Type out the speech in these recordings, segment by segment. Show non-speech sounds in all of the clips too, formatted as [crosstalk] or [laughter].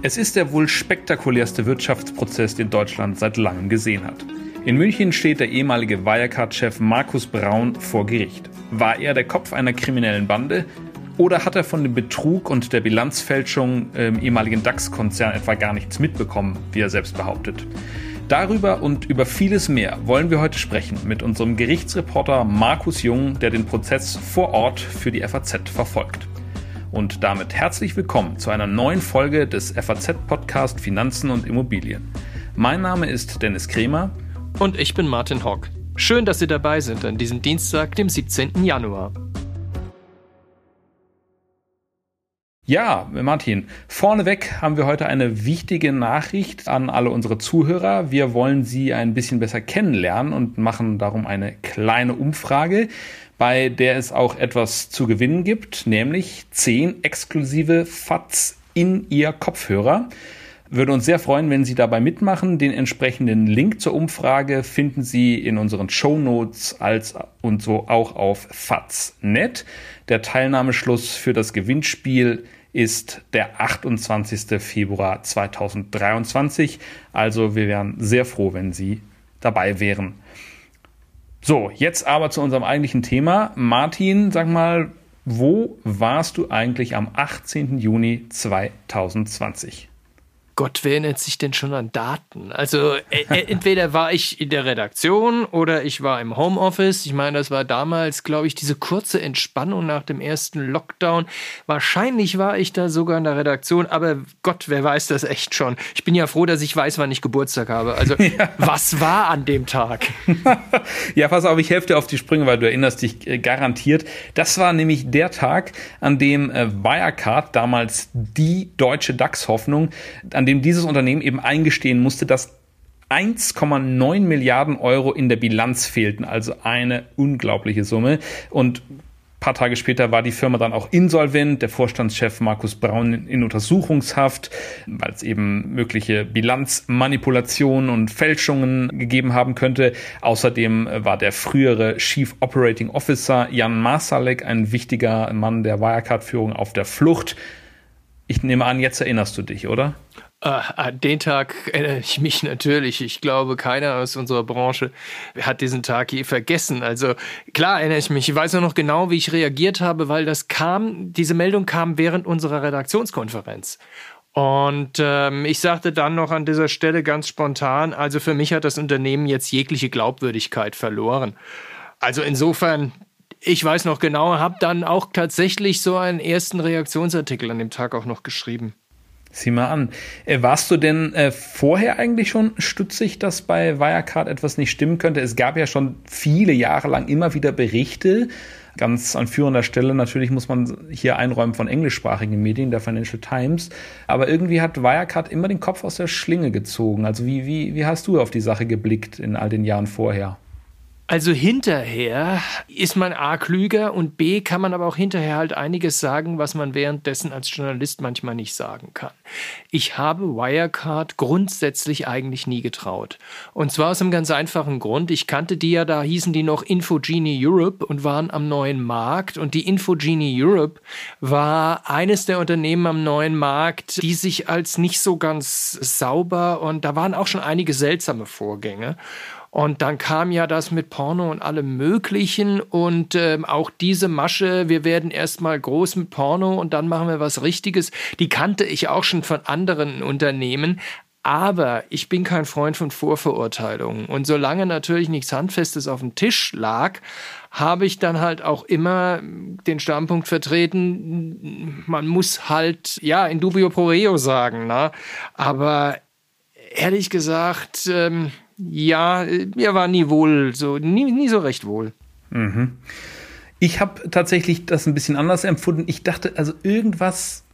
Es ist der wohl spektakulärste Wirtschaftsprozess, den Deutschland seit langem gesehen hat. In München steht der ehemalige Wirecard-Chef Markus Braun vor Gericht. War er der Kopf einer kriminellen Bande oder hat er von dem Betrug und der Bilanzfälschung im ehemaligen DAX-Konzern etwa gar nichts mitbekommen, wie er selbst behauptet? Darüber und über vieles mehr wollen wir heute sprechen mit unserem Gerichtsreporter Markus Jung, der den Prozess vor Ort für die FAZ verfolgt. Und damit herzlich willkommen zu einer neuen Folge des FAZ-Podcast Finanzen und Immobilien. Mein Name ist Dennis Kremer. Und ich bin Martin Hock. Schön, dass Sie dabei sind an diesem Dienstag, dem 17. Januar. Ja, Martin, vorneweg haben wir heute eine wichtige Nachricht an alle unsere Zuhörer. Wir wollen Sie ein bisschen besser kennenlernen und machen darum eine kleine Umfrage, bei der es auch etwas zu gewinnen gibt, nämlich zehn exklusive FATS in Ihr Kopfhörer. Würde uns sehr freuen, wenn Sie dabei mitmachen. Den entsprechenden Link zur Umfrage finden Sie in unseren Show Notes als und so auch auf FATS.net. Der Teilnahmeschluss für das Gewinnspiel ist der 28. Februar 2023. Also wir wären sehr froh, wenn Sie dabei wären. So, jetzt aber zu unserem eigentlichen Thema. Martin, sag mal, wo warst du eigentlich am 18. Juni 2020? Gott, wer erinnert sich denn schon an Daten? Also äh, äh, entweder war ich in der Redaktion oder ich war im Homeoffice. Ich meine, das war damals, glaube ich, diese kurze Entspannung nach dem ersten Lockdown. Wahrscheinlich war ich da sogar in der Redaktion, aber Gott, wer weiß das echt schon. Ich bin ja froh, dass ich weiß, wann ich Geburtstag habe. Also [laughs] ja. was war an dem Tag? [laughs] ja, pass auf, ich helfe dir auf die Sprünge, weil du erinnerst dich äh, garantiert. Das war nämlich der Tag, an dem äh, Wirecard, damals die deutsche DAX-Hoffnung, an dem dieses Unternehmen eben eingestehen musste, dass 1,9 Milliarden Euro in der Bilanz fehlten, also eine unglaubliche Summe. Und ein paar Tage später war die Firma dann auch insolvent, der Vorstandschef Markus Braun in Untersuchungshaft, weil es eben mögliche Bilanzmanipulationen und Fälschungen gegeben haben könnte. Außerdem war der frühere Chief Operating Officer Jan Masalek, ein wichtiger Mann der Wirecard-Führung, auf der Flucht. Ich nehme an, jetzt erinnerst du dich, oder? Äh, an den Tag erinnere ich mich natürlich. Ich glaube, keiner aus unserer Branche hat diesen Tag je vergessen. Also klar erinnere ich mich. Ich weiß nur noch genau, wie ich reagiert habe, weil das kam, diese Meldung kam während unserer Redaktionskonferenz. Und ähm, ich sagte dann noch an dieser Stelle ganz spontan, also für mich hat das Unternehmen jetzt jegliche Glaubwürdigkeit verloren. Also insofern, ich weiß noch genau, habe dann auch tatsächlich so einen ersten Reaktionsartikel an dem Tag auch noch geschrieben. Sieh mal an. Äh, warst du denn äh, vorher eigentlich schon stutzig, dass bei Wirecard etwas nicht stimmen könnte? Es gab ja schon viele Jahre lang immer wieder Berichte, ganz an führender Stelle natürlich muss man hier einräumen von englischsprachigen Medien, der Financial Times. Aber irgendwie hat Wirecard immer den Kopf aus der Schlinge gezogen. Also wie, wie, wie hast du auf die Sache geblickt in all den Jahren vorher? Also hinterher ist man A klüger und B kann man aber auch hinterher halt einiges sagen, was man währenddessen als Journalist manchmal nicht sagen kann. Ich habe Wirecard grundsätzlich eigentlich nie getraut. Und zwar aus einem ganz einfachen Grund. Ich kannte die ja, da hießen die noch Infogenie Europe und waren am neuen Markt. Und die Infogenie Europe war eines der Unternehmen am neuen Markt, die sich als nicht so ganz sauber und da waren auch schon einige seltsame Vorgänge. Und dann kam ja das mit Porno und allem Möglichen und ähm, auch diese Masche, wir werden erstmal groß mit Porno und dann machen wir was Richtiges, die kannte ich auch schon von anderen Unternehmen. Aber ich bin kein Freund von Vorverurteilungen. Und solange natürlich nichts Handfestes auf dem Tisch lag, habe ich dann halt auch immer den Standpunkt vertreten, man muss halt, ja, in dubio pro reo sagen. Na? Aber ehrlich gesagt, ähm, ja, mir war nie wohl, so nie, nie so recht wohl. Mhm. Ich habe tatsächlich das ein bisschen anders empfunden. Ich dachte, also irgendwas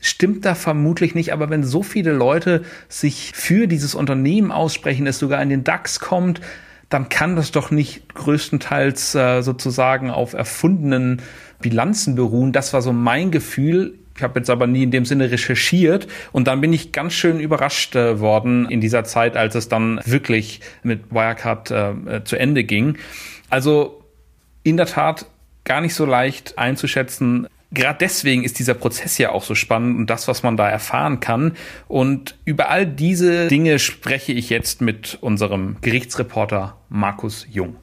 stimmt da vermutlich nicht, aber wenn so viele Leute sich für dieses Unternehmen aussprechen, es sogar in den DAX kommt, dann kann das doch nicht größtenteils äh, sozusagen auf erfundenen Bilanzen beruhen. Das war so mein Gefühl. Ich habe jetzt aber nie in dem Sinne recherchiert und dann bin ich ganz schön überrascht äh, worden in dieser Zeit, als es dann wirklich mit Wirecard äh, äh zu Ende ging. Also in der Tat gar nicht so leicht einzuschätzen, gerade deswegen ist dieser Prozess ja auch so spannend und das, was man da erfahren kann. Und über all diese Dinge spreche ich jetzt mit unserem Gerichtsreporter Markus Jung.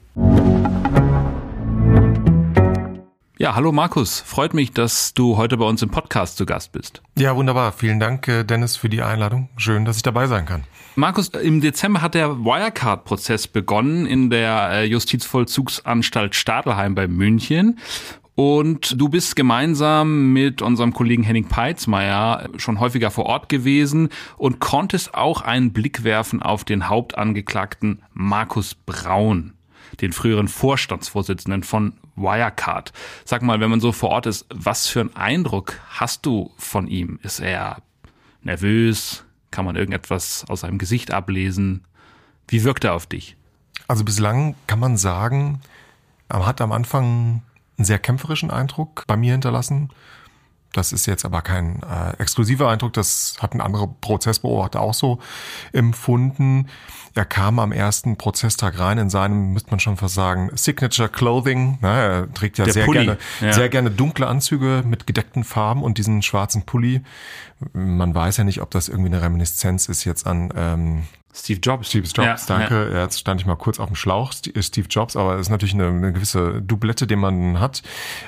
Ja, hallo Markus. Freut mich, dass du heute bei uns im Podcast zu Gast bist. Ja, wunderbar. Vielen Dank, äh, Dennis, für die Einladung. Schön, dass ich dabei sein kann. Markus, im Dezember hat der Wirecard-Prozess begonnen in der äh, Justizvollzugsanstalt Stadelheim bei München. Und du bist gemeinsam mit unserem Kollegen Henning Peitzmeier schon häufiger vor Ort gewesen und konntest auch einen Blick werfen auf den Hauptangeklagten Markus Braun, den früheren Vorstandsvorsitzenden von Wirecard. Sag mal, wenn man so vor Ort ist, was für einen Eindruck hast du von ihm? Ist er nervös? Kann man irgendetwas aus seinem Gesicht ablesen? Wie wirkt er auf dich? Also bislang kann man sagen, er hat am Anfang einen sehr kämpferischen Eindruck bei mir hinterlassen. Das ist jetzt aber kein äh, exklusiver Eindruck, das hatten andere Prozessbeobachter auch so empfunden. Er kam am ersten Prozesstag rein in seinem, müsste man schon fast sagen, Signature Clothing. Na, er trägt ja sehr gerne, ja. sehr gerne dunkle Anzüge mit gedeckten Farben und diesen schwarzen Pulli. Man weiß ja nicht, ob das irgendwie eine Reminiszenz ist jetzt an ähm, Steve Jobs. Steve Jobs, ja, danke. Ja. Jetzt stand ich mal kurz auf dem Schlauch, äh, Steve Jobs, aber es ist natürlich eine, eine gewisse Doublette, die man hat.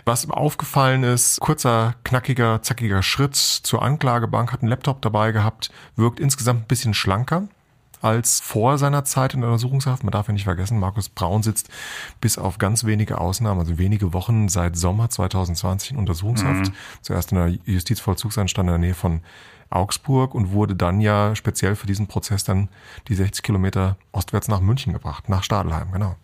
Was aufgefallen ist, kurzer, knackiger, zackiger Schritt zur Anklagebank, hat einen Laptop dabei gehabt, wirkt insgesamt ein bisschen schlanker als vor seiner Zeit in der Untersuchungshaft. Man darf ja nicht vergessen, Markus Braun sitzt bis auf ganz wenige Ausnahmen, also wenige Wochen seit Sommer 2020 in Untersuchungshaft. Mhm. Zuerst in der Justizvollzugsanstalt in der Nähe von Augsburg und wurde dann ja speziell für diesen Prozess dann die 60 Kilometer ostwärts nach München gebracht, nach Stadelheim, genau.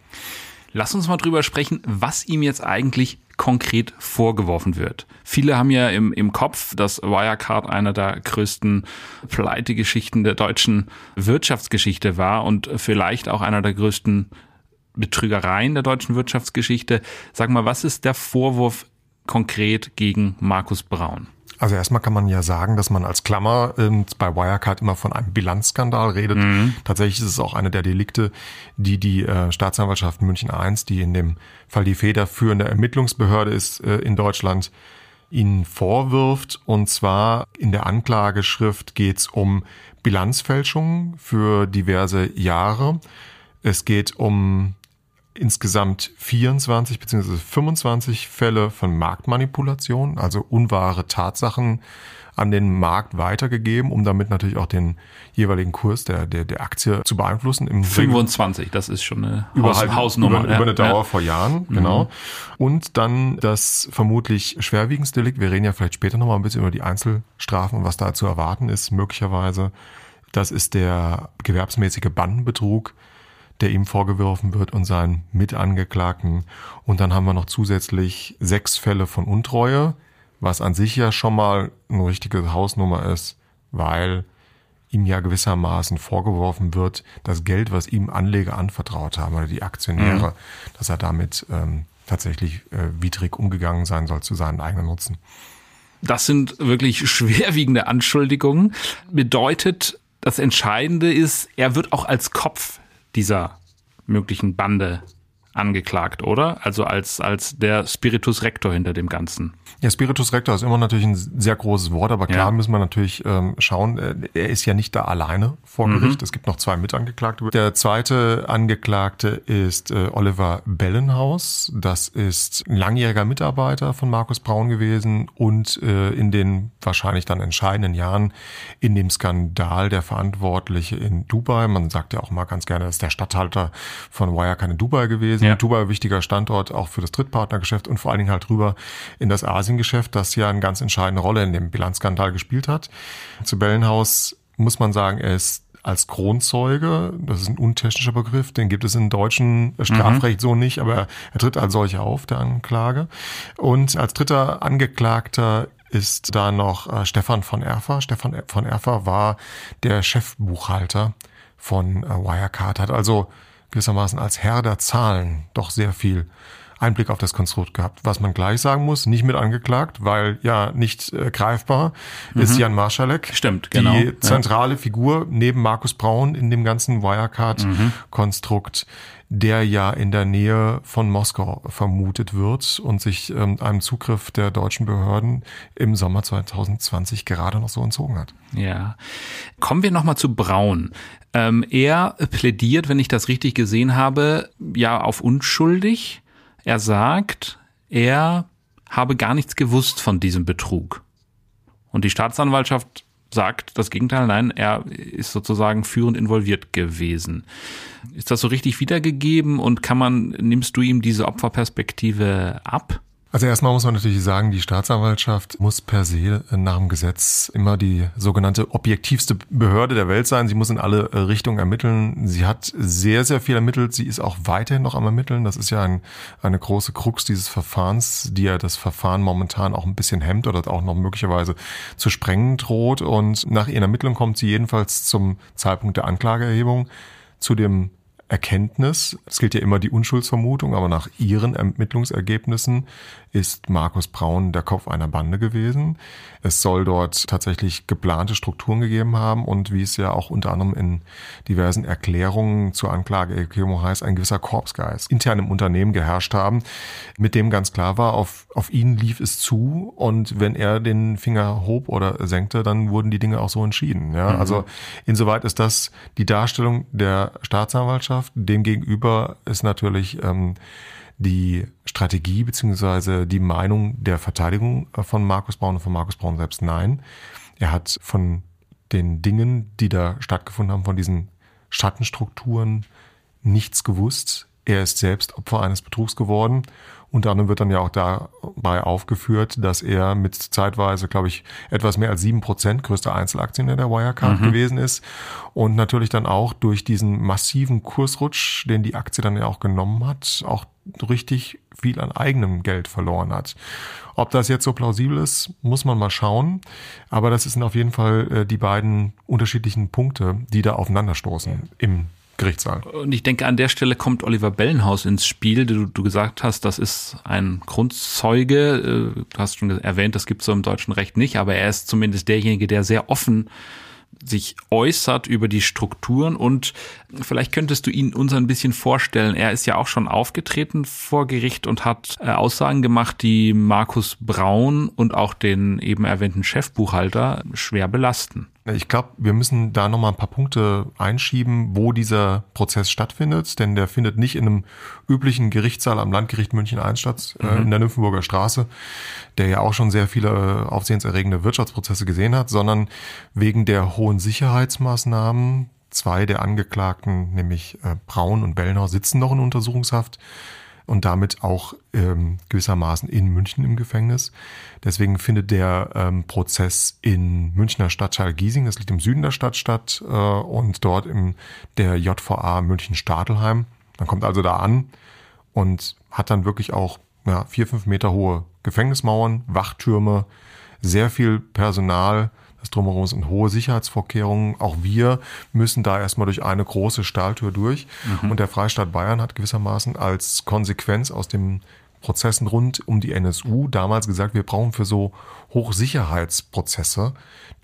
Lass uns mal drüber sprechen, was ihm jetzt eigentlich konkret vorgeworfen wird. Viele haben ja im, im Kopf, dass Wirecard einer der größten Pleitegeschichten der deutschen Wirtschaftsgeschichte war und vielleicht auch einer der größten Betrügereien der deutschen Wirtschaftsgeschichte. Sag mal, was ist der Vorwurf konkret gegen Markus Braun? Also erstmal kann man ja sagen, dass man als Klammer äh, bei Wirecard immer von einem Bilanzskandal redet. Mhm. Tatsächlich ist es auch eine der Delikte, die die äh, Staatsanwaltschaft München I, die in dem Fall die federführende Ermittlungsbehörde ist äh, in Deutschland, ihnen vorwirft. Und zwar in der Anklageschrift geht es um Bilanzfälschungen für diverse Jahre. Es geht um insgesamt 24 bzw. 25 Fälle von Marktmanipulation, also unwahre Tatsachen an den Markt weitergegeben, um damit natürlich auch den jeweiligen Kurs der, der, der Aktie zu beeinflussen. Im 25, das ist schon eine über Haus, Hausnummer. Über, ja. über eine Dauer ja. vor Jahren, genau. Mhm. Und dann das vermutlich schwerwiegendste Delikt, wir reden ja vielleicht später nochmal ein bisschen über die Einzelstrafen und was da zu erwarten ist, möglicherweise. Das ist der gewerbsmäßige Bandenbetrug, der ihm vorgeworfen wird und seinen Mitangeklagten. Und dann haben wir noch zusätzlich sechs Fälle von Untreue, was an sich ja schon mal eine richtige Hausnummer ist, weil ihm ja gewissermaßen vorgeworfen wird, das Geld, was ihm Anleger anvertraut haben oder die Aktionäre, mhm. dass er damit ähm, tatsächlich äh, widrig umgegangen sein soll zu seinen eigenen Nutzen. Das sind wirklich schwerwiegende Anschuldigungen. Bedeutet, das Entscheidende ist, er wird auch als Kopf dieser möglichen Bande angeklagt, oder? Also als, als der Spiritus Rector hinter dem Ganzen. Ja, Spiritus Rector ist immer natürlich ein sehr großes Wort, aber klar ja. müssen wir natürlich ähm, schauen, äh, er ist ja nicht da alleine vor Gericht. Mhm. Es gibt noch zwei Mitangeklagte. Der zweite Angeklagte ist äh, Oliver Bellenhaus. Das ist ein langjähriger Mitarbeiter von Markus Braun gewesen und äh, in den wahrscheinlich dann entscheidenden Jahren in dem Skandal der Verantwortliche in Dubai. Man sagt ja auch mal ganz gerne, dass der Stadthalter von Wirecard in Dubai gewesen. Ja. Dubai wichtiger Standort auch für das Drittpartnergeschäft und vor allen Dingen halt rüber in das Asien Asiengeschäft, das ja eine ganz entscheidende Rolle in dem Bilanzskandal gespielt hat. Zu Bellenhaus muss man sagen, er ist als Kronzeuge, das ist ein untechnischer Begriff, den gibt es im deutschen Strafrecht mhm. so nicht, aber er tritt als solcher auf, der Anklage. Und als dritter Angeklagter ist da noch äh, Stefan von Erfer. Stefan von Erfer war der Chefbuchhalter von äh, Wirecard, hat also gewissermaßen als Herr der Zahlen doch sehr viel Einblick auf das Konstrukt gehabt. Was man gleich sagen muss, nicht mit angeklagt, weil ja nicht äh, greifbar mhm. ist Jan Marschalek. Stimmt, genau. Die zentrale ja. Figur neben Markus Braun in dem ganzen Wirecard-Konstrukt. Mhm der ja in der Nähe von Moskau vermutet wird und sich ähm, einem Zugriff der deutschen Behörden im Sommer 2020 gerade noch so entzogen hat. Ja. Kommen wir nochmal zu Braun. Ähm, er plädiert, wenn ich das richtig gesehen habe, ja auf unschuldig. Er sagt, er habe gar nichts gewusst von diesem Betrug. Und die Staatsanwaltschaft sagt das Gegenteil. Nein, er ist sozusagen führend involviert gewesen. Ist das so richtig wiedergegeben und kann man, nimmst du ihm diese Opferperspektive ab? Also erstmal muss man natürlich sagen, die Staatsanwaltschaft muss per se nach dem Gesetz immer die sogenannte objektivste Behörde der Welt sein. Sie muss in alle Richtungen ermitteln. Sie hat sehr, sehr viel ermittelt. Sie ist auch weiterhin noch am Ermitteln. Das ist ja ein, eine große Krux dieses Verfahrens, die ja das Verfahren momentan auch ein bisschen hemmt oder auch noch möglicherweise zu sprengen droht. Und nach ihren Ermittlungen kommt sie jedenfalls zum Zeitpunkt der Anklageerhebung zu dem Erkenntnis, es gilt ja immer die Unschuldsvermutung, aber nach ihren Ermittlungsergebnissen ist Markus Braun der Kopf einer Bande gewesen. Es soll dort tatsächlich geplante Strukturen gegeben haben und wie es ja auch unter anderem in diversen Erklärungen zur Anklageerklärung heißt, ein gewisser Korpsgeist intern im Unternehmen geherrscht haben, mit dem ganz klar war, auf, auf ihn lief es zu und wenn er den Finger hob oder senkte, dann wurden die Dinge auch so entschieden. Ja, mhm. also insoweit ist das die Darstellung der Staatsanwaltschaft. Demgegenüber ist natürlich ähm, die Strategie beziehungsweise die Meinung der Verteidigung von Markus Braun und von Markus Braun selbst nein. Er hat von den Dingen, die da stattgefunden haben, von diesen Schattenstrukturen nichts gewusst. Er ist selbst Opfer eines Betrugs geworden unter anderem wird dann ja auch dabei aufgeführt, dass er mit zeitweise, glaube ich, etwas mehr als sieben Prozent größter Einzelaktionär der Wirecard mhm. gewesen ist und natürlich dann auch durch diesen massiven Kursrutsch, den die Aktie dann ja auch genommen hat, auch richtig viel an eigenem Geld verloren hat. Ob das jetzt so plausibel ist, muss man mal schauen. Aber das sind auf jeden Fall äh, die beiden unterschiedlichen Punkte, die da aufeinanderstoßen im Gerichtssaal. Und ich denke, an der Stelle kommt Oliver Bellenhaus ins Spiel. Du, du gesagt hast, das ist ein Grundzeuge. Äh, du hast schon erwähnt, das gibt es so im deutschen Recht nicht, aber er ist zumindest derjenige, der sehr offen sich äußert über die Strukturen und vielleicht könntest du ihn uns ein bisschen vorstellen. Er ist ja auch schon aufgetreten vor Gericht und hat äh, Aussagen gemacht, die Markus Braun und auch den eben erwähnten Chefbuchhalter schwer belasten. Ich glaube, wir müssen da nochmal ein paar Punkte einschieben, wo dieser Prozess stattfindet, denn der findet nicht in einem üblichen Gerichtssaal am Landgericht München I statt, äh, mhm. in der Nymphenburger Straße, der ja auch schon sehr viele äh, aufsehenserregende Wirtschaftsprozesse gesehen hat, sondern wegen der hohen Sicherheitsmaßnahmen. Zwei der Angeklagten, nämlich äh, Braun und Bellnau, sitzen noch in Untersuchungshaft und damit auch ähm, gewissermaßen in München im Gefängnis. Deswegen findet der ähm, Prozess in Münchner Stadtteil Giesing, das liegt im Süden der Stadt statt, äh, und dort im der JVA München-Stadelheim. Man kommt also da an und hat dann wirklich auch ja, vier, fünf Meter hohe Gefängnismauern, Wachtürme, sehr viel Personal, drumherum sind hohe Sicherheitsvorkehrungen. Auch wir müssen da erstmal durch eine große Stahltür durch. Mhm. Und der Freistaat Bayern hat gewissermaßen als Konsequenz aus den Prozessen rund um die NSU damals gesagt, wir brauchen für so Hochsicherheitsprozesse,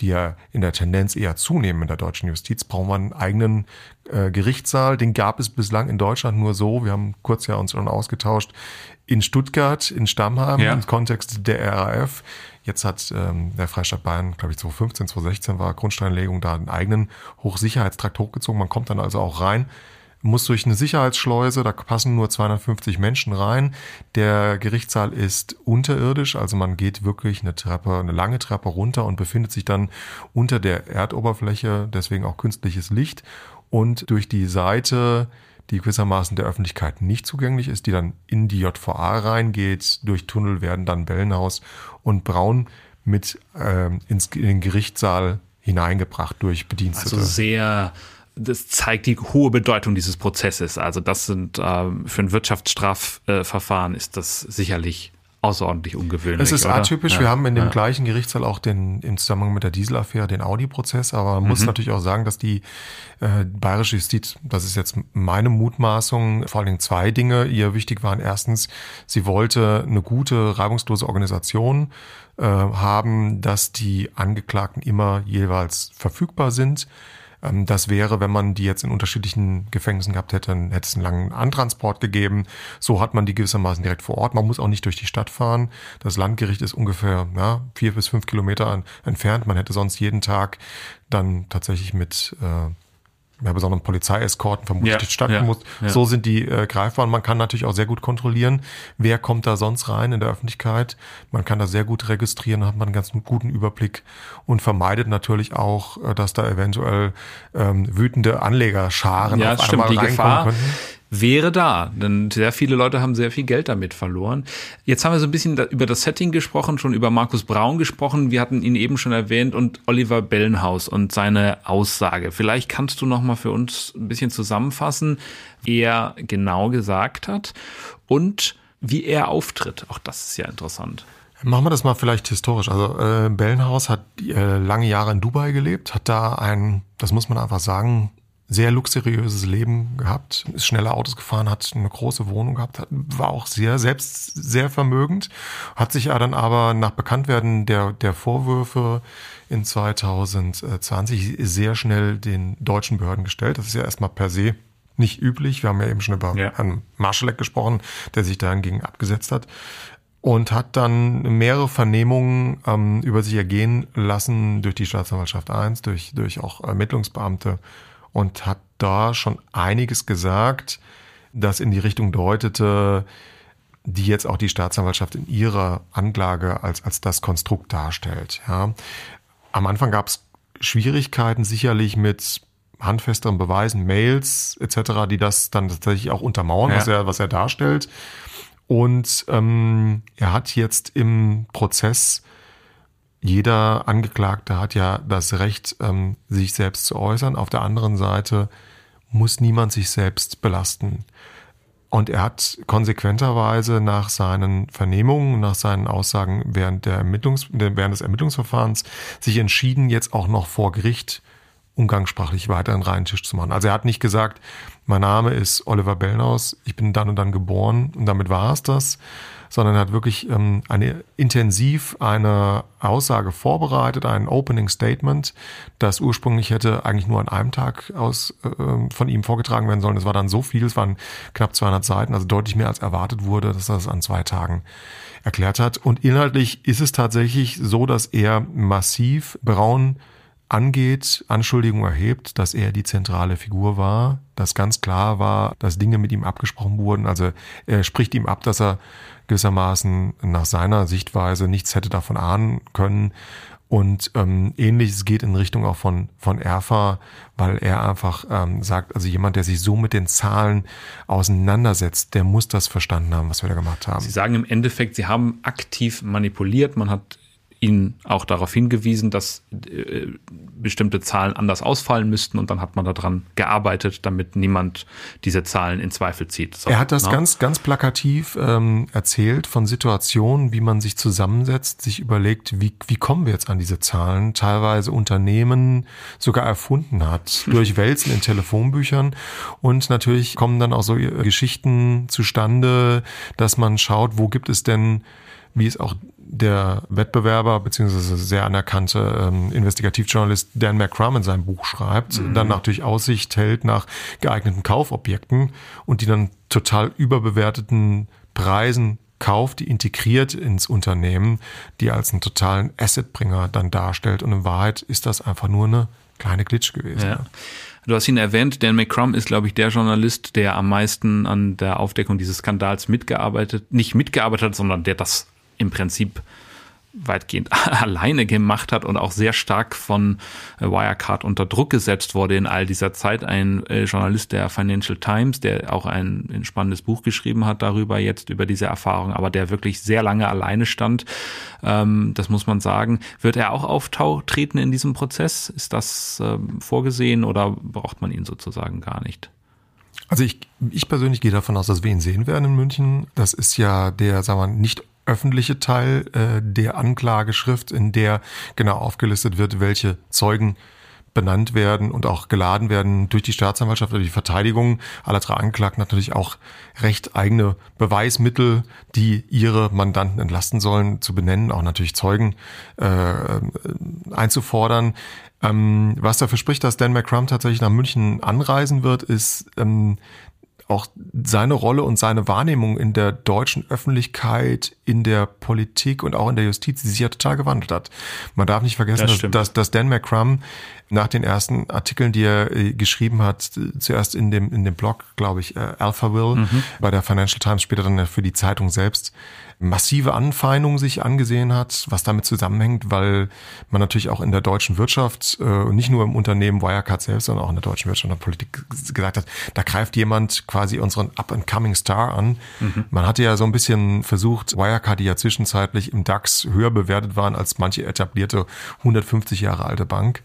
die ja in der Tendenz eher zunehmen in der deutschen Justiz, brauchen wir einen eigenen äh, Gerichtssaal. Den gab es bislang in Deutschland nur so. Wir haben kurz ja uns schon ausgetauscht in Stuttgart, in Stammheim, ja. im Kontext der RAF. Jetzt hat ähm, der Freistaat Bayern, glaube ich, 2015, 2016 war Grundsteinlegung da einen eigenen Hochsicherheitstrakt hochgezogen. Man kommt dann also auch rein, muss durch eine Sicherheitsschleuse, da passen nur 250 Menschen rein. Der Gerichtssaal ist unterirdisch, also man geht wirklich eine Treppe, eine lange Treppe runter und befindet sich dann unter der Erdoberfläche, deswegen auch künstliches Licht. Und durch die Seite die gewissermaßen der Öffentlichkeit nicht zugänglich ist, die dann in die JVA reingeht. Durch Tunnel werden dann Bellenhaus und Braun mit ähm, ins, in den Gerichtssaal hineingebracht durch Bedienstete. Also sehr das zeigt die hohe Bedeutung dieses Prozesses. Also das sind äh, für ein Wirtschaftsstrafverfahren ist das sicherlich außerordentlich ungewöhnlich. Es ist oder? atypisch. Ja. Wir haben in dem ja. gleichen Gerichtssaal auch den im Zusammenhang mit der Dieselaffäre den Audi-Prozess, aber man mhm. muss natürlich auch sagen, dass die äh, bayerische Justiz, das ist jetzt meine Mutmaßung, vor allen Dingen zwei Dinge ihr wichtig waren. Erstens, sie wollte eine gute, reibungslose Organisation äh, haben, dass die Angeklagten immer jeweils verfügbar sind. Ähm, das wäre, wenn man die jetzt in unterschiedlichen Gefängnissen gehabt hätte, dann hätte es einen langen Antransport gegeben. So hat man die gewissermaßen direkt vor Ort. Man muss auch nicht durch die Stadt fahren. Das Landgericht ist ungefähr ja, vier bis fünf Kilometer entfernt. Man hätte sonst jeden Tag dann tatsächlich mit äh, ja, besonderen Polizeieskorten vermutlich ja, stattfinden muss. Ja. So sind die äh, greifbar und man kann natürlich auch sehr gut kontrollieren, wer kommt da sonst rein in der Öffentlichkeit. Man kann da sehr gut registrieren, hat man einen ganz guten Überblick und vermeidet natürlich auch, äh, dass da eventuell ähm, wütende Anlegerscharen ja, auf stimmt, einmal die Gefahr, könnten wäre da, denn sehr viele Leute haben sehr viel Geld damit verloren. Jetzt haben wir so ein bisschen über das Setting gesprochen, schon über Markus Braun gesprochen. Wir hatten ihn eben schon erwähnt und Oliver Bellenhaus und seine Aussage. Vielleicht kannst du noch mal für uns ein bisschen zusammenfassen, er genau gesagt hat und wie er auftritt. Auch das ist ja interessant. Machen wir das mal vielleicht historisch. Also äh, Bellenhaus hat äh, lange Jahre in Dubai gelebt, hat da ein, das muss man einfach sagen, sehr luxuriöses Leben gehabt, ist schnelle Autos gefahren, hat eine große Wohnung gehabt, war auch sehr selbst sehr vermögend, hat sich ja dann aber nach Bekanntwerden der, der Vorwürfe in 2020 sehr schnell den deutschen Behörden gestellt. Das ist ja erstmal per se nicht üblich. Wir haben ja eben schon über ja. Herrn Marschalek gesprochen, der sich dahingegen abgesetzt hat und hat dann mehrere Vernehmungen ähm, über sich ergehen lassen durch die Staatsanwaltschaft 1, durch, durch auch Ermittlungsbeamte und hat da schon einiges gesagt, das in die Richtung deutete, die jetzt auch die Staatsanwaltschaft in ihrer Anklage als, als das Konstrukt darstellt. Ja. Am Anfang gab es Schwierigkeiten sicherlich mit handfesteren Beweisen, Mails etc., die das dann tatsächlich auch untermauern, ja. was, er, was er darstellt. Und ähm, er hat jetzt im Prozess jeder Angeklagte hat ja das Recht, ähm, sich selbst zu äußern. Auf der anderen Seite muss niemand sich selbst belasten. Und er hat konsequenterweise nach seinen Vernehmungen, nach seinen Aussagen während, der Ermittlungs-, während des Ermittlungsverfahrens sich entschieden, jetzt auch noch vor Gericht umgangssprachlich weiter einen reinen Tisch zu machen. Also er hat nicht gesagt, mein Name ist Oliver Bellnaus, ich bin dann und dann geboren und damit war es das, sondern hat wirklich ähm, eine intensiv eine Aussage vorbereitet, ein Opening Statement, das ursprünglich hätte eigentlich nur an einem Tag aus äh, von ihm vorgetragen werden sollen. Es war dann so viel, es waren knapp 200 Seiten, also deutlich mehr als erwartet wurde, dass er das an zwei Tagen erklärt hat. Und inhaltlich ist es tatsächlich so, dass er massiv Braun angeht, Anschuldigungen erhebt, dass er die zentrale Figur war, dass ganz klar war, dass Dinge mit ihm abgesprochen wurden. Also er spricht ihm ab, dass er gewissermaßen nach seiner Sichtweise nichts hätte davon ahnen können. Und ähm, ähnliches geht in Richtung auch von, von Erfa, weil er einfach ähm, sagt, also jemand, der sich so mit den Zahlen auseinandersetzt, der muss das verstanden haben, was wir da gemacht haben. Sie sagen im Endeffekt, Sie haben aktiv manipuliert, man hat ihn auch darauf hingewiesen, dass äh, bestimmte Zahlen anders ausfallen müssten und dann hat man daran gearbeitet, damit niemand diese Zahlen in Zweifel zieht. So, er hat das? Ne? ganz, ganz plakativ ähm, erzählt von Situationen, wie man sich zusammensetzt, sich überlegt, wie, wie kommen wir jetzt an diese Zahlen, teilweise Unternehmen sogar erfunden hat, [laughs] durch Wälzen in Telefonbüchern und natürlich kommen dann auch so Geschichten zustande, dass man schaut, wo gibt es denn wie es auch der Wettbewerber beziehungsweise sehr anerkannte ähm, Investigativjournalist Dan McCrum in seinem Buch schreibt, mhm. dann natürlich Aussicht hält nach geeigneten Kaufobjekten und die dann total überbewerteten Preisen kauft, die integriert ins Unternehmen, die als einen totalen Assetbringer dann darstellt. Und in Wahrheit ist das einfach nur eine kleine Glitch gewesen. Ja. Du hast ihn erwähnt, Dan McCrum ist, glaube ich, der Journalist, der am meisten an der Aufdeckung dieses Skandals mitgearbeitet, nicht mitgearbeitet hat, sondern der das im Prinzip weitgehend [laughs] alleine gemacht hat und auch sehr stark von äh, Wirecard unter Druck gesetzt wurde in all dieser Zeit. Ein äh, Journalist der Financial Times, der auch ein, spannendes Buch geschrieben hat darüber jetzt, über diese Erfahrung, aber der wirklich sehr lange alleine stand. Ähm, das muss man sagen. Wird er auch auftreten in diesem Prozess? Ist das ähm, vorgesehen oder braucht man ihn sozusagen gar nicht? Also ich, ich persönlich gehe davon aus, dass wir ihn sehen werden in München. Das ist ja der, sagen wir, nicht öffentliche Teil äh, der Anklageschrift, in der genau aufgelistet wird, welche Zeugen benannt werden und auch geladen werden durch die Staatsanwaltschaft oder die Verteidigung. Aller drei Anklagten natürlich auch recht eigene Beweismittel, die ihre Mandanten entlasten sollen, zu benennen, auch natürlich Zeugen äh, einzufordern. Ähm, was dafür spricht, dass Dan McCrum tatsächlich nach München anreisen wird, ist ähm, auch seine Rolle und seine Wahrnehmung in der deutschen Öffentlichkeit, in der Politik und auch in der Justiz, die sich ja total gewandelt hat. Man darf nicht vergessen, das dass, dass, dass Dan McCrum nach den ersten Artikeln, die er äh, geschrieben hat, zuerst in dem, in dem Blog, glaube ich, äh, Alpha Will, mhm. bei der Financial Times, später dann für die Zeitung selbst, massive Anfeindungen sich angesehen hat, was damit zusammenhängt, weil man natürlich auch in der deutschen Wirtschaft, äh, nicht nur im Unternehmen Wirecard selbst, sondern auch in der deutschen Wirtschaft und der Politik gesagt hat, da greift jemand quasi unseren up-and-coming Star an. Mhm. Man hatte ja so ein bisschen versucht, Wirecard, die ja zwischenzeitlich im DAX höher bewertet waren als manche etablierte 150 Jahre alte Bank,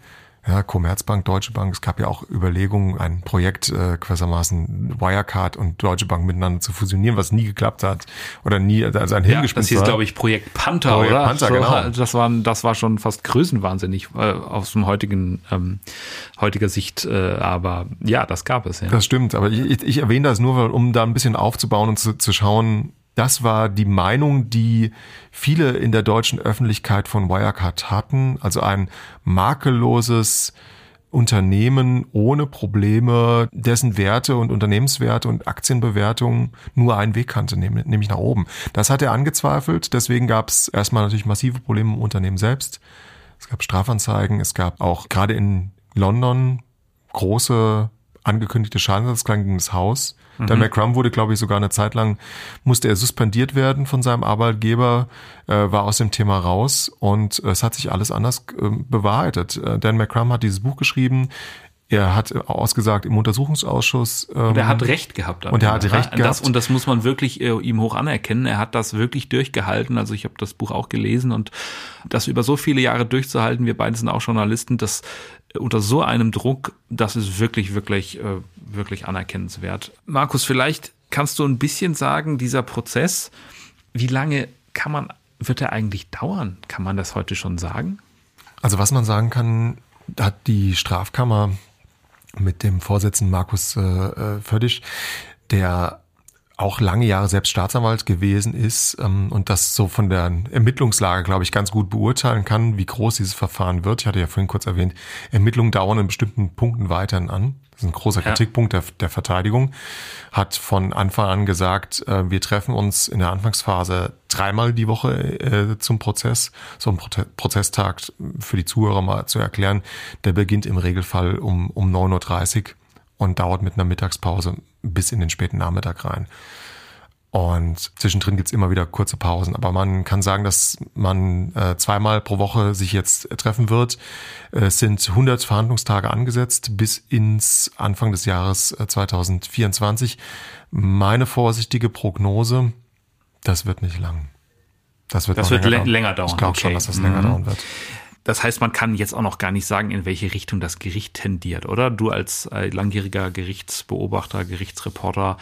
ja, Commerzbank, Deutsche Bank, es gab ja auch Überlegungen, ein Projekt äh, gewissermaßen Wirecard und Deutsche Bank miteinander zu fusionieren, was nie geklappt hat oder nie also ein ja, Das hieß, glaube ich, Projekt Panther, Projekt oder? Panther, so, genau. Das war, das war schon fast größenwahnsinnig äh, aus dem heutigen ähm, heutiger Sicht, äh, aber ja, das gab es. Ja. Das stimmt, aber ich, ich erwähne das nur, um da ein bisschen aufzubauen und zu, zu schauen, das war die Meinung, die viele in der deutschen Öffentlichkeit von Wirecard hatten. Also ein makelloses Unternehmen ohne Probleme, dessen Werte und Unternehmenswerte und Aktienbewertungen nur einen Weg kannte, nämlich nach oben. Das hat er angezweifelt. Deswegen gab es erstmal natürlich massive Probleme im Unternehmen selbst. Es gab Strafanzeigen. Es gab auch gerade in London große angekündigte Schadensersatzklagen gegen das Haus. Mhm. Der McCrum wurde, glaube ich, sogar eine Zeit lang, musste er suspendiert werden von seinem Arbeitgeber, äh, war aus dem Thema raus und es hat sich alles anders äh, bewahrheitet. Äh, Dan McCrum hat dieses Buch geschrieben, er hat ausgesagt im Untersuchungsausschuss. Ähm, und er hat Recht gehabt. Und er hat Recht gehabt. Das, und das muss man wirklich äh, ihm hoch anerkennen. Er hat das wirklich durchgehalten. Also ich habe das Buch auch gelesen und das über so viele Jahre durchzuhalten, wir beide sind auch Journalisten, das äh, unter so einem Druck, das ist wirklich, wirklich, äh, wirklich anerkennenswert. Markus, vielleicht kannst du ein bisschen sagen, dieser Prozess, wie lange kann man, wird er eigentlich dauern? Kann man das heute schon sagen? Also was man sagen kann, hat die Strafkammer mit dem Vorsitzenden Markus äh, äh, Födisch, der auch lange Jahre selbst Staatsanwalt gewesen ist ähm, und das so von der Ermittlungslage, glaube ich, ganz gut beurteilen kann, wie groß dieses Verfahren wird. Ich hatte ja vorhin kurz erwähnt, Ermittlungen dauern in bestimmten Punkten weiterhin an. Das ist ein großer ja. Kritikpunkt der, der Verteidigung. Hat von Anfang an gesagt, äh, wir treffen uns in der Anfangsphase dreimal die Woche äh, zum Prozess. So ein Prote Prozesstag für die Zuhörer mal zu erklären, der beginnt im Regelfall um, um 9.30 Uhr und dauert mit einer Mittagspause bis in den späten Nachmittag rein. Und zwischendrin gibt's immer wieder kurze Pausen. Aber man kann sagen, dass man äh, zweimal pro Woche sich jetzt treffen wird. Es sind 100 Verhandlungstage angesetzt bis ins Anfang des Jahres 2024. Äh, Meine vorsichtige Prognose, das wird nicht lang. Das wird, das wird länger, länger, dauern. Ich glaube okay. schon, dass das länger mhm. dauern wird. Das heißt, man kann jetzt auch noch gar nicht sagen, in welche Richtung das Gericht tendiert, oder? Du als äh, langjähriger Gerichtsbeobachter, Gerichtsreporter,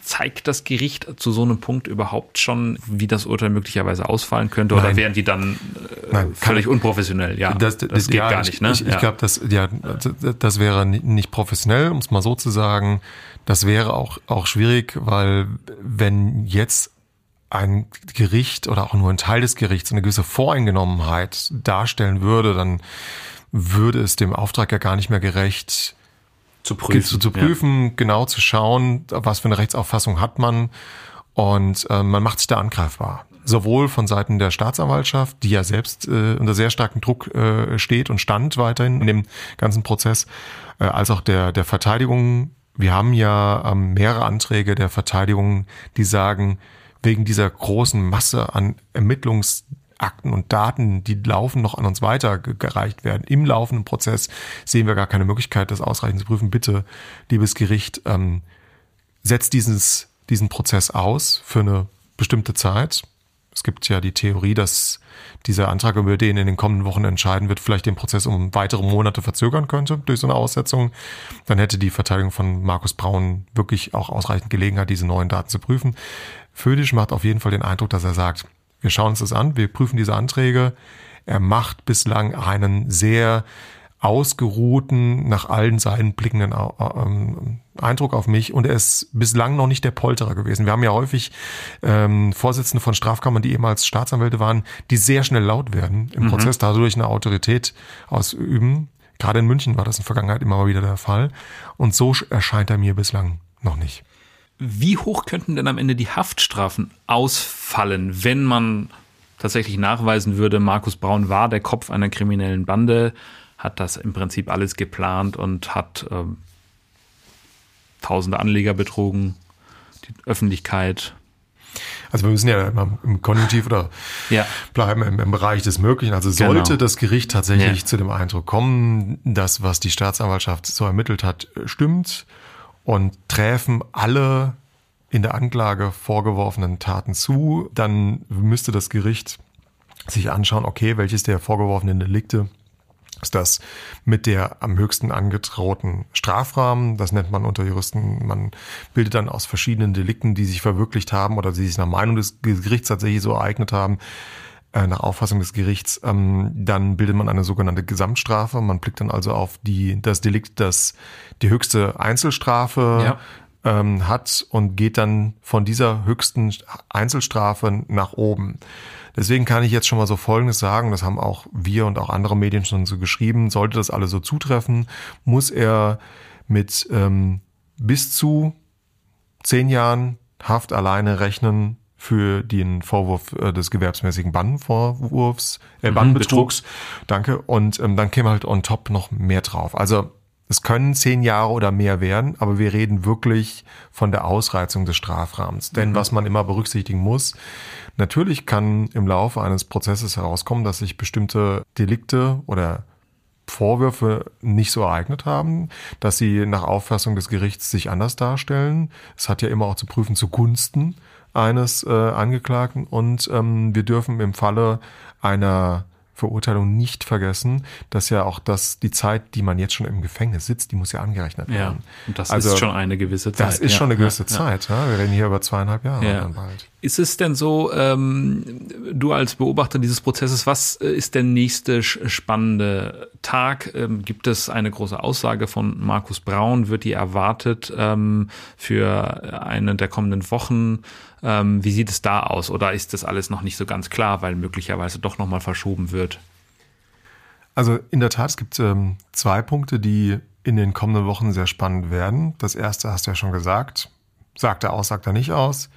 zeigt das Gericht zu so einem Punkt überhaupt schon, wie das Urteil möglicherweise ausfallen könnte? Oder Nein. wären die dann äh, Nein, völlig unprofessionell? Ja, das, das, das geht ja, gar nicht. Ne? Ich, ich ja. glaube, das, ja, das wäre nicht professionell, um es mal so zu sagen. Das wäre auch, auch schwierig, weil wenn jetzt ein Gericht oder auch nur ein Teil des Gerichts eine gewisse Voreingenommenheit darstellen würde, dann würde es dem Auftrag ja gar nicht mehr gerecht, zu prüfen, zu, prüfen ja. genau zu schauen, was für eine Rechtsauffassung hat man und äh, man macht sich da angreifbar. Sowohl von Seiten der Staatsanwaltschaft, die ja selbst äh, unter sehr starkem Druck äh, steht und stand weiterhin in dem ganzen Prozess, äh, als auch der, der Verteidigung. Wir haben ja ähm, mehrere Anträge der Verteidigung, die sagen, wegen dieser großen Masse an Ermittlungsakten und Daten, die laufen noch an uns weitergereicht werden. Im laufenden Prozess sehen wir gar keine Möglichkeit, das ausreichend zu prüfen. Bitte, liebes Gericht, ähm, setzt dieses, diesen Prozess aus für eine bestimmte Zeit. Es gibt ja die Theorie, dass dieser Antrag, über den in den kommenden Wochen entscheiden wird, vielleicht den Prozess um weitere Monate verzögern könnte durch so eine Aussetzung. Dann hätte die Verteidigung von Markus Braun wirklich auch ausreichend Gelegenheit, diese neuen Daten zu prüfen. Födisch macht auf jeden Fall den Eindruck, dass er sagt, Wir schauen uns das an, wir prüfen diese Anträge. Er macht bislang einen sehr ausgeruhten, nach allen Seiten blickenden ähm, Eindruck auf mich und er ist bislang noch nicht der Polterer gewesen. Wir haben ja häufig ähm, Vorsitzende von Strafkammern, die ehemals Staatsanwälte waren, die sehr schnell laut werden im mhm. Prozess, dadurch eine Autorität ausüben. Gerade in München war das in der Vergangenheit immer mal wieder der Fall. Und so erscheint er mir bislang noch nicht. Wie hoch könnten denn am Ende die Haftstrafen ausfallen, wenn man tatsächlich nachweisen würde, Markus Braun war der Kopf einer kriminellen Bande, hat das im Prinzip alles geplant und hat ähm, tausende Anleger betrogen, die Öffentlichkeit. Also wir müssen ja immer im Konjunktiv oder ja. bleiben im, im, Bereich des Möglichen. Also sollte genau. das Gericht tatsächlich ja. zu dem Eindruck kommen, dass was die Staatsanwaltschaft so ermittelt hat, stimmt und treffen alle in der Anklage vorgeworfenen Taten zu, dann müsste das Gericht sich anschauen, okay, welches der vorgeworfenen Delikte ist das mit der am höchsten angetrauten Strafrahmen. Das nennt man unter Juristen. Man bildet dann aus verschiedenen Delikten, die sich verwirklicht haben oder die sich nach Meinung des Gerichts tatsächlich so ereignet haben, nach Auffassung des Gerichts, ähm, dann bildet man eine sogenannte Gesamtstrafe. Man blickt dann also auf die, das Delikt, das die höchste Einzelstrafe ja ähm, hat und geht dann von dieser höchsten Einzelstrafe nach oben. Deswegen kann ich jetzt schon mal so Folgendes sagen, das haben auch wir und auch andere Medien schon so geschrieben, sollte das alles so zutreffen, muss er mit ähm, bis zu zehn Jahren Haft alleine rechnen für den Vorwurf äh, des gewerbsmäßigen Bandenvorwurfs, äh, mhm. Mhm, Danke. Und ähm, dann käme halt on top noch mehr drauf. Also es können zehn Jahre oder mehr werden, aber wir reden wirklich von der Ausreizung des Strafrahmens. Denn mhm. was man immer berücksichtigen muss, natürlich kann im Laufe eines Prozesses herauskommen, dass sich bestimmte Delikte oder Vorwürfe nicht so ereignet haben, dass sie nach Auffassung des Gerichts sich anders darstellen. Es hat ja immer auch zu prüfen zugunsten eines äh, Angeklagten und ähm, wir dürfen im Falle einer Verurteilung nicht vergessen, dass ja auch das, die Zeit, die man jetzt schon im Gefängnis sitzt, die muss ja angerechnet werden. Ja, und das also, ist schon eine gewisse Zeit. Das ist ja, schon eine gewisse ja, Zeit. Ja. Wir reden hier über zweieinhalb Jahre ja. dann bald. Ist es denn so, ähm, du als Beobachter dieses Prozesses, was äh, ist der nächste spannende Tag? Ähm, gibt es eine große Aussage von Markus Braun? Wird die erwartet ähm, für eine der kommenden Wochen? Ähm, wie sieht es da aus? Oder ist das alles noch nicht so ganz klar, weil möglicherweise doch nochmal verschoben wird? Also in der Tat, es gibt ähm, zwei Punkte, die in den kommenden Wochen sehr spannend werden. Das erste hast du ja schon gesagt. Sagt er aus, sagt er nicht aus.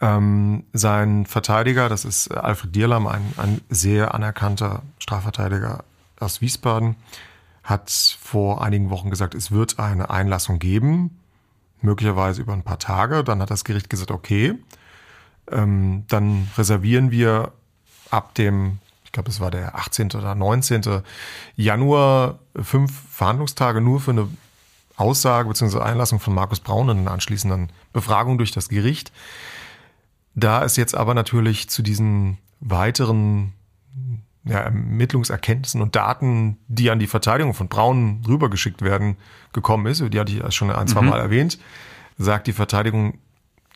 Ähm, sein Verteidiger, das ist Alfred Dierlam, ein, ein sehr anerkannter Strafverteidiger aus Wiesbaden, hat vor einigen Wochen gesagt, es wird eine Einlassung geben möglicherweise über ein paar Tage. Dann hat das Gericht gesagt, okay, ähm, dann reservieren wir ab dem, ich glaube, es war der 18. oder 19. Januar fünf Verhandlungstage nur für eine Aussage bzw. Einlassung von Markus Braun und eine anschließenden Befragung durch das Gericht. Da es jetzt aber natürlich zu diesen weiteren ja, Ermittlungserkenntnissen und Daten, die an die Verteidigung von Braun rübergeschickt werden, gekommen ist, die hatte ich schon ein, zwei mhm. Mal erwähnt, sagt die Verteidigung,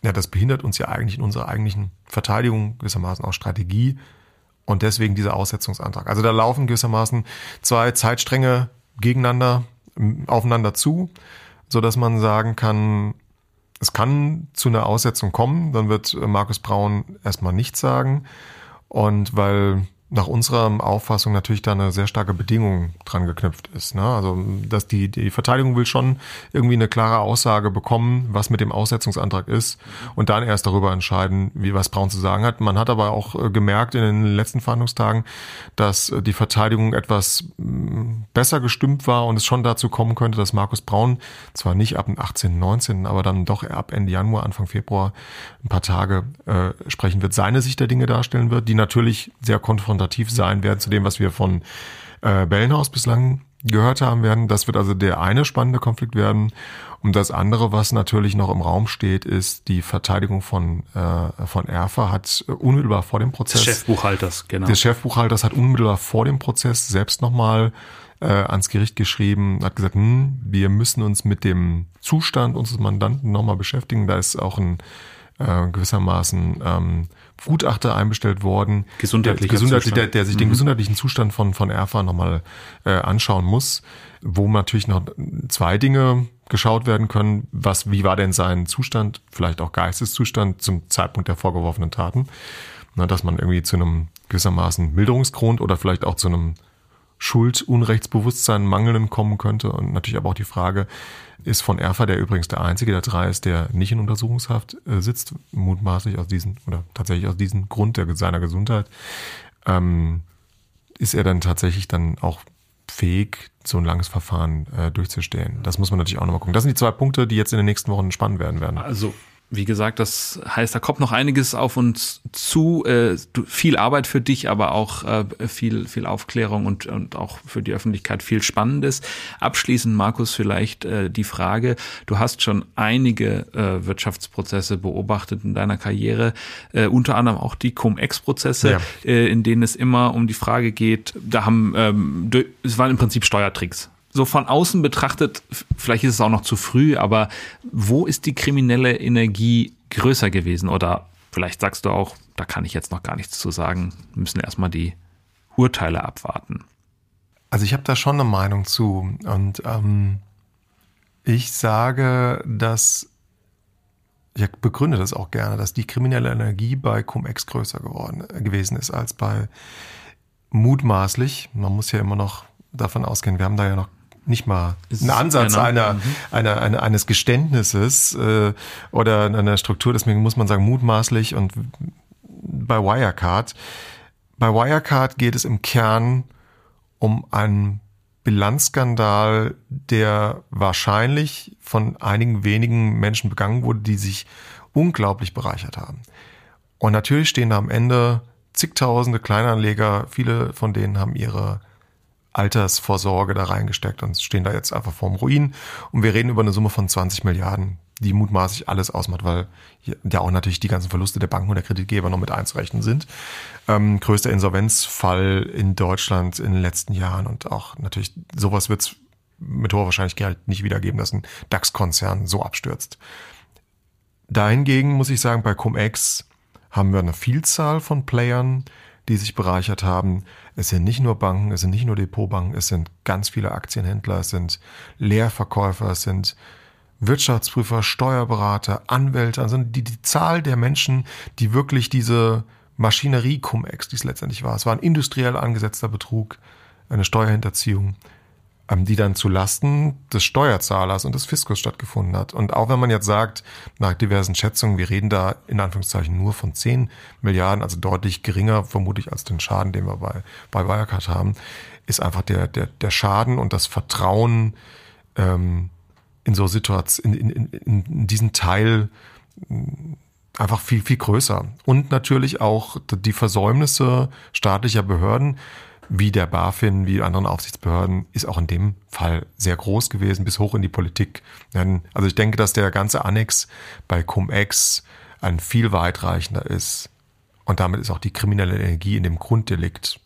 ja, das behindert uns ja eigentlich in unserer eigentlichen Verteidigung, gewissermaßen auch Strategie und deswegen dieser Aussetzungsantrag. Also da laufen gewissermaßen zwei Zeitstränge gegeneinander, aufeinander zu, so dass man sagen kann, es kann zu einer Aussetzung kommen, dann wird Markus Braun erstmal nichts sagen und weil nach unserer Auffassung natürlich da eine sehr starke Bedingung dran geknüpft ist. Ne? Also dass die, die Verteidigung will schon irgendwie eine klare Aussage bekommen, was mit dem Aussetzungsantrag ist und dann erst darüber entscheiden, wie was Braun zu sagen hat. Man hat aber auch äh, gemerkt in den letzten Verhandlungstagen, dass die Verteidigung etwas mm, besser gestimmt war und es schon dazu kommen könnte, dass Markus Braun zwar nicht ab dem 18., 19., aber dann doch ab Ende Januar, Anfang Februar ein paar Tage äh, sprechen wird, seine Sicht der Dinge darstellen wird, die natürlich sehr konfrontativ konfrontativ sein werden zu dem, was wir von äh, Bellenhaus bislang gehört haben werden. Das wird also der eine spannende Konflikt werden. Und das andere, was natürlich noch im Raum steht, ist die Verteidigung von, äh, von Erfa hat unmittelbar vor dem Prozess. Des Chefbuchhalters, genau. Des Chefbuchhalters hat unmittelbar vor dem Prozess selbst nochmal äh, ans Gericht geschrieben, hat gesagt, hm, wir müssen uns mit dem Zustand unseres Mandanten nochmal beschäftigen. Da ist auch ein äh, gewissermaßen ähm, Gutachter einbestellt worden, Gesundheitlicher der, gesundheitlich, der, der sich mhm. den gesundheitlichen Zustand von, von Erfa nochmal äh, anschauen muss, wo natürlich noch zwei Dinge geschaut werden können. Was, wie war denn sein Zustand, vielleicht auch Geisteszustand zum Zeitpunkt der vorgeworfenen Taten? Na, dass man irgendwie zu einem gewissermaßen Milderungsgrund oder vielleicht auch zu einem Schuld, Unrechtsbewusstsein, Mangelnden kommen könnte. Und natürlich aber auch die Frage, ist von Erfa, der übrigens der einzige der drei ist, der nicht in Untersuchungshaft äh, sitzt, mutmaßlich aus diesem oder tatsächlich aus diesem Grund der, seiner Gesundheit, ähm, ist er dann tatsächlich dann auch fähig, so ein langes Verfahren äh, durchzustehen. Das muss man natürlich auch nochmal gucken. Das sind die zwei Punkte, die jetzt in den nächsten Wochen spannend werden werden. Also wie gesagt, das heißt, da kommt noch einiges auf uns zu. Äh, viel Arbeit für dich, aber auch äh, viel, viel Aufklärung und, und auch für die Öffentlichkeit viel Spannendes. Abschließend, Markus, vielleicht äh, die Frage, du hast schon einige äh, Wirtschaftsprozesse beobachtet in deiner Karriere, äh, unter anderem auch die Cum-Ex-Prozesse, ja. äh, in denen es immer um die Frage geht, da haben, ähm, es waren im Prinzip Steuertricks so von außen betrachtet, vielleicht ist es auch noch zu früh, aber wo ist die kriminelle Energie größer gewesen? Oder vielleicht sagst du auch, da kann ich jetzt noch gar nichts zu sagen, wir müssen erstmal die Urteile abwarten. Also ich habe da schon eine Meinung zu. Und ähm, ich sage, dass, ich begründe das auch gerne, dass die kriminelle Energie bei Cum-Ex größer geworden äh, gewesen ist als bei mutmaßlich. Man muss ja immer noch davon ausgehen, wir haben da ja noch nicht mal ein Ansatz genau. einer, mhm. einer, einer, eines Geständnisses äh, oder einer Struktur. Deswegen muss man sagen, mutmaßlich und bei Wirecard. Bei Wirecard geht es im Kern um einen Bilanzskandal, der wahrscheinlich von einigen wenigen Menschen begangen wurde, die sich unglaublich bereichert haben. Und natürlich stehen da am Ende zigtausende Kleinanleger, viele von denen haben ihre Altersvorsorge da reingesteckt und stehen da jetzt einfach vorm Ruin. Und wir reden über eine Summe von 20 Milliarden, die mutmaßlich alles ausmacht, weil ja auch natürlich die ganzen Verluste der Banken und der Kreditgeber noch mit einzurechnen sind. Ähm, größter Insolvenzfall in Deutschland in den letzten Jahren und auch natürlich sowas wird es mit hoher Wahrscheinlichkeit nicht wiedergeben, dass ein DAX-Konzern so abstürzt. Dahingegen muss ich sagen, bei Cum-Ex haben wir eine Vielzahl von Playern, die sich bereichert haben. Es sind nicht nur Banken, es sind nicht nur Depotbanken, es sind ganz viele Aktienhändler, es sind Leerverkäufer, es sind Wirtschaftsprüfer, Steuerberater, Anwälte, also die, die Zahl der Menschen, die wirklich diese Maschinerie Cum-Ex, die es letztendlich war. Es war ein industriell angesetzter Betrug, eine Steuerhinterziehung die dann zu Lasten des Steuerzahlers und des Fiskus stattgefunden hat. Und auch wenn man jetzt sagt, nach diversen Schätzungen, wir reden da in Anführungszeichen nur von 10 Milliarden, also deutlich geringer vermutlich als den Schaden, den wir bei, bei Wirecard haben, ist einfach der, der, der Schaden und das Vertrauen ähm, in so Situationen, in, in, in, in diesen Teil einfach viel, viel größer. Und natürlich auch die Versäumnisse staatlicher Behörden, wie der BaFin, wie anderen Aufsichtsbehörden, ist auch in dem Fall sehr groß gewesen, bis hoch in die Politik. Also ich denke, dass der ganze Annex bei Cum-Ex ein viel weitreichender ist. Und damit ist auch die kriminelle Energie in dem Grunddelikt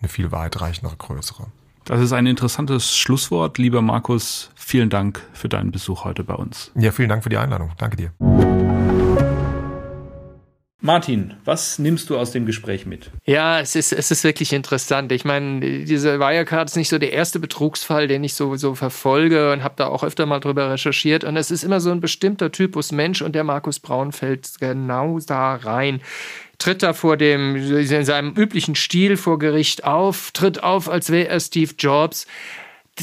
eine viel weitreichendere, größere. Das ist ein interessantes Schlusswort. Lieber Markus, vielen Dank für deinen Besuch heute bei uns. Ja, vielen Dank für die Einladung. Danke dir. Martin, was nimmst du aus dem Gespräch mit? Ja, es ist, es ist wirklich interessant. Ich meine, diese Wirecard ist nicht so der erste Betrugsfall, den ich so, verfolge und habe da auch öfter mal drüber recherchiert. Und es ist immer so ein bestimmter Typus Mensch und der Markus Braun fällt genau da rein tritt da vor dem, in seinem üblichen Stil vor Gericht auf, tritt auf, als wäre er Steve Jobs.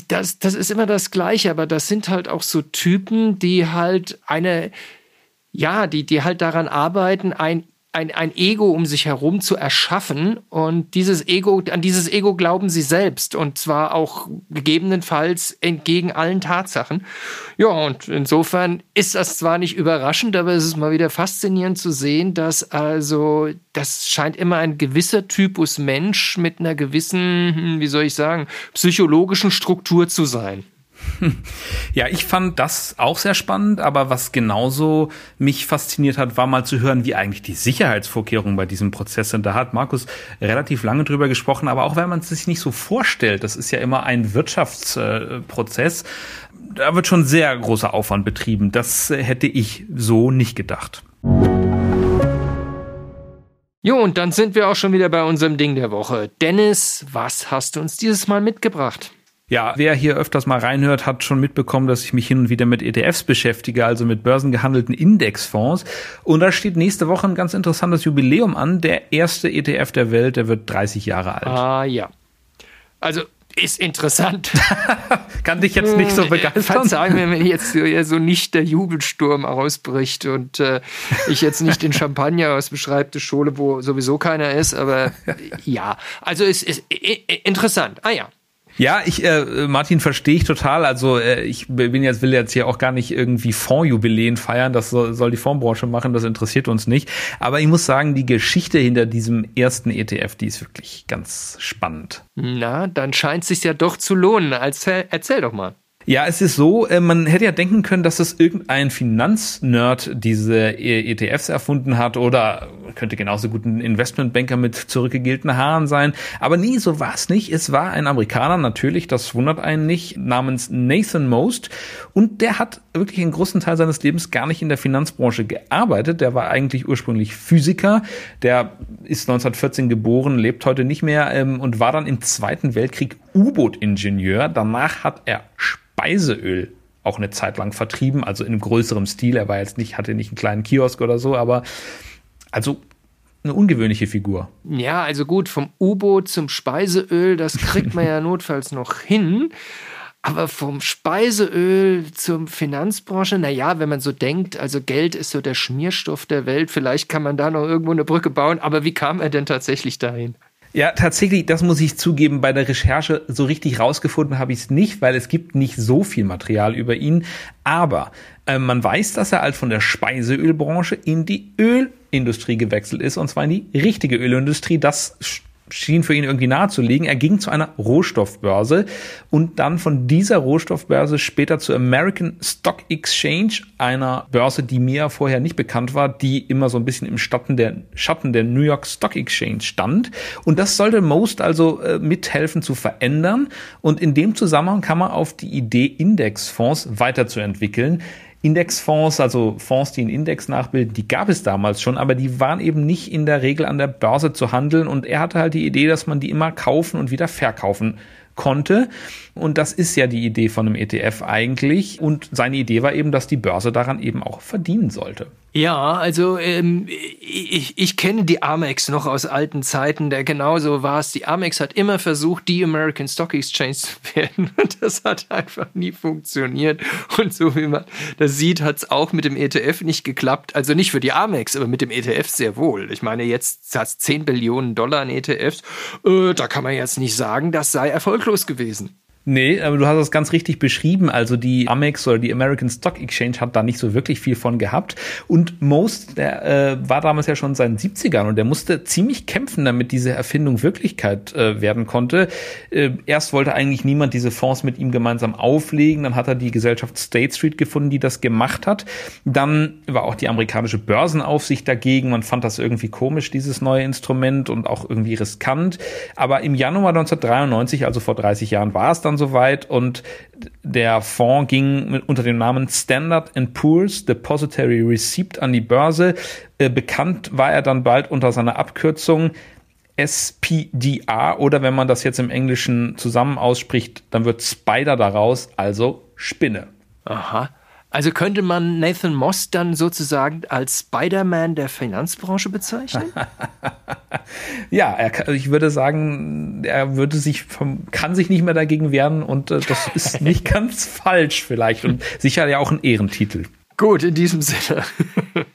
Das, das ist immer das Gleiche, aber das sind halt auch so Typen, die halt eine, ja, die, die halt daran arbeiten, ein ein, ein Ego um sich herum zu erschaffen. Und dieses Ego, an dieses Ego glauben sie selbst. Und zwar auch gegebenenfalls entgegen allen Tatsachen. Ja, und insofern ist das zwar nicht überraschend, aber es ist mal wieder faszinierend zu sehen, dass also, das scheint immer ein gewisser Typus Mensch mit einer gewissen, hm, wie soll ich sagen, psychologischen Struktur zu sein. [laughs] Ja, ich fand das auch sehr spannend, aber was genauso mich fasziniert hat, war mal zu hören, wie eigentlich die Sicherheitsvorkehrungen bei diesem Prozess sind. Da hat Markus relativ lange drüber gesprochen, aber auch wenn man es sich nicht so vorstellt, das ist ja immer ein Wirtschaftsprozess, da wird schon sehr großer Aufwand betrieben. Das hätte ich so nicht gedacht. Jo, und dann sind wir auch schon wieder bei unserem Ding der Woche. Dennis, was hast du uns dieses Mal mitgebracht? Ja, wer hier öfters mal reinhört, hat schon mitbekommen, dass ich mich hin und wieder mit ETFs beschäftige, also mit börsengehandelten Indexfonds. Und da steht nächste Woche ein ganz interessantes Jubiläum an. Der erste ETF der Welt, der wird 30 Jahre alt. Ah ja. Also ist interessant. [laughs] Kann dich jetzt nicht so hm, begeistern. Verzeih mir, wenn jetzt so nicht der Jubelsturm ausbricht und äh, ich jetzt nicht den Champagner aus dem Schreibtisch schole, wo sowieso keiner ist, aber [laughs] ja. Also es ist interessant. Ah ja. Ja, ich, äh, Martin, verstehe ich total. Also äh, ich bin jetzt, will jetzt hier auch gar nicht irgendwie Fondsjubiläen feiern. Das soll, soll die Fondsbranche machen, das interessiert uns nicht. Aber ich muss sagen, die Geschichte hinter diesem ersten ETF, die ist wirklich ganz spannend. Na, dann scheint es sich ja doch zu lohnen. Erzähl, erzähl doch mal. Ja, es ist so, äh, man hätte ja denken können, dass es irgendein Finanznerd diese ETFs erfunden hat oder könnte genauso gut ein Investmentbanker mit zurückgegelten Haaren sein. Aber nie, so war es nicht. Es war ein Amerikaner, natürlich, das wundert einen nicht, namens Nathan Most. Und der hat wirklich einen großen Teil seines Lebens gar nicht in der Finanzbranche gearbeitet. Der war eigentlich ursprünglich Physiker. Der ist 1914 geboren, lebt heute nicht mehr ähm, und war dann im Zweiten Weltkrieg U-Boot-Ingenieur. Danach hat er Speiseöl auch eine Zeit lang vertrieben, also in einem größeren Stil. Er war jetzt nicht, hatte nicht einen kleinen Kiosk oder so, aber also eine ungewöhnliche Figur. Ja, also gut, vom U-Boot zum Speiseöl, das kriegt man ja [laughs] notfalls noch hin. Aber vom Speiseöl zum Finanzbranche, naja, wenn man so denkt, also Geld ist so der Schmierstoff der Welt, vielleicht kann man da noch irgendwo eine Brücke bauen, aber wie kam er denn tatsächlich dahin? Ja, tatsächlich, das muss ich zugeben, bei der Recherche so richtig rausgefunden habe ich es nicht, weil es gibt nicht so viel Material über ihn. Aber äh, man weiß, dass er halt von der Speiseölbranche in die Ölindustrie gewechselt ist, und zwar in die richtige Ölindustrie. Das schien für ihn irgendwie nahezulegen. Er ging zu einer Rohstoffbörse und dann von dieser Rohstoffbörse später zur American Stock Exchange, einer Börse, die mir vorher nicht bekannt war, die immer so ein bisschen im Schatten der, Schatten der New York Stock Exchange stand. Und das sollte Most also äh, mithelfen zu verändern. Und in dem Zusammenhang kam man auf die Idee, Indexfonds weiterzuentwickeln. Indexfonds, also Fonds, die einen Index nachbilden, die gab es damals schon, aber die waren eben nicht in der Regel an der Börse zu handeln und er hatte halt die Idee, dass man die immer kaufen und wieder verkaufen konnte. Und das ist ja die Idee von einem ETF eigentlich. Und seine Idee war eben, dass die Börse daran eben auch verdienen sollte. Ja, also ähm, ich, ich kenne die Amex noch aus alten Zeiten, der genauso war es. Die Amex hat immer versucht, die American Stock Exchange zu [laughs] werden und das hat einfach nie funktioniert. Und so wie man das sieht, hat es auch mit dem ETF nicht geklappt. Also nicht für die Amex, aber mit dem ETF sehr wohl. Ich meine, jetzt hat es 10 Billionen Dollar an ETFs. Äh, da kann man jetzt nicht sagen, das sei erfolglos gewesen. Nee, aber du hast das ganz richtig beschrieben. Also die Amex oder die American Stock Exchange hat da nicht so wirklich viel von gehabt. Und Most, der äh, war damals ja schon in seinen 70ern und der musste ziemlich kämpfen, damit diese Erfindung Wirklichkeit äh, werden konnte. Äh, erst wollte eigentlich niemand diese Fonds mit ihm gemeinsam auflegen. Dann hat er die Gesellschaft State Street gefunden, die das gemacht hat. Dann war auch die amerikanische Börsenaufsicht dagegen. Man fand das irgendwie komisch, dieses neue Instrument und auch irgendwie riskant. Aber im Januar 1993, also vor 30 Jahren, war es dann dann soweit und der Fonds ging mit, unter dem Namen Standard Poor's Depository Receipt an die Börse. Äh, bekannt war er dann bald unter seiner Abkürzung SPDR oder wenn man das jetzt im Englischen zusammen ausspricht, dann wird Spider daraus, also Spinne. Aha. Also könnte man Nathan Moss dann sozusagen als Spider-Man der Finanzbranche bezeichnen? [laughs] ja, er, ich würde sagen, er würde sich vom, kann sich nicht mehr dagegen wehren und äh, das ist [laughs] nicht ganz falsch vielleicht und sicher ja auch ein Ehrentitel. Gut, in diesem Sinne. [laughs]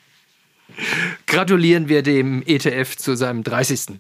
Gratulieren wir dem ETF zu seinem 30.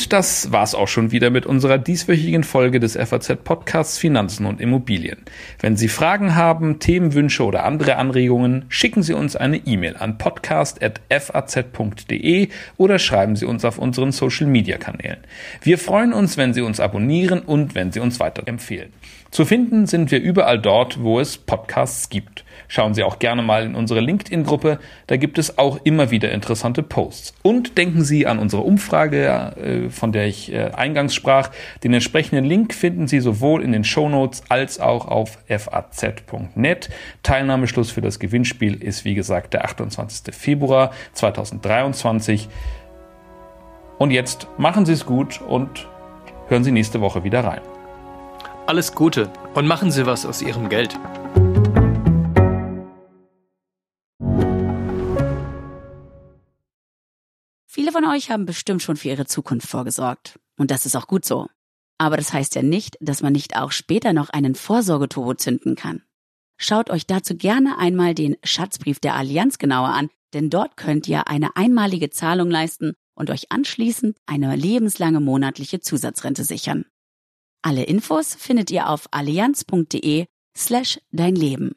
Und das war's auch schon wieder mit unserer dieswöchigen Folge des FAZ Podcasts Finanzen und Immobilien. Wenn Sie Fragen haben, Themenwünsche oder andere Anregungen, schicken Sie uns eine E-Mail an podcast.faz.de oder schreiben Sie uns auf unseren Social Media Kanälen. Wir freuen uns, wenn Sie uns abonnieren und wenn Sie uns weiterempfehlen. Zu finden sind wir überall dort, wo es Podcasts gibt. Schauen Sie auch gerne mal in unsere LinkedIn-Gruppe, da gibt es auch immer wieder interessante Posts. Und denken Sie an unsere Umfrage, äh, von der ich äh, eingangs sprach. Den entsprechenden Link finden Sie sowohl in den Shownotes als auch auf faz.net. Teilnahmeschluss für das Gewinnspiel ist wie gesagt der 28. Februar 2023. Und jetzt machen Sie es gut und hören Sie nächste Woche wieder rein. Alles Gute und machen Sie was aus Ihrem Geld. Viele von euch haben bestimmt schon für ihre Zukunft vorgesorgt. Und das ist auch gut so. Aber das heißt ja nicht, dass man nicht auch später noch einen Vorsorgeturbo zünden kann. Schaut euch dazu gerne einmal den Schatzbrief der Allianz genauer an, denn dort könnt ihr eine einmalige Zahlung leisten und euch anschließend eine lebenslange monatliche Zusatzrente sichern. Alle Infos findet ihr auf allianz.de slash dein Leben.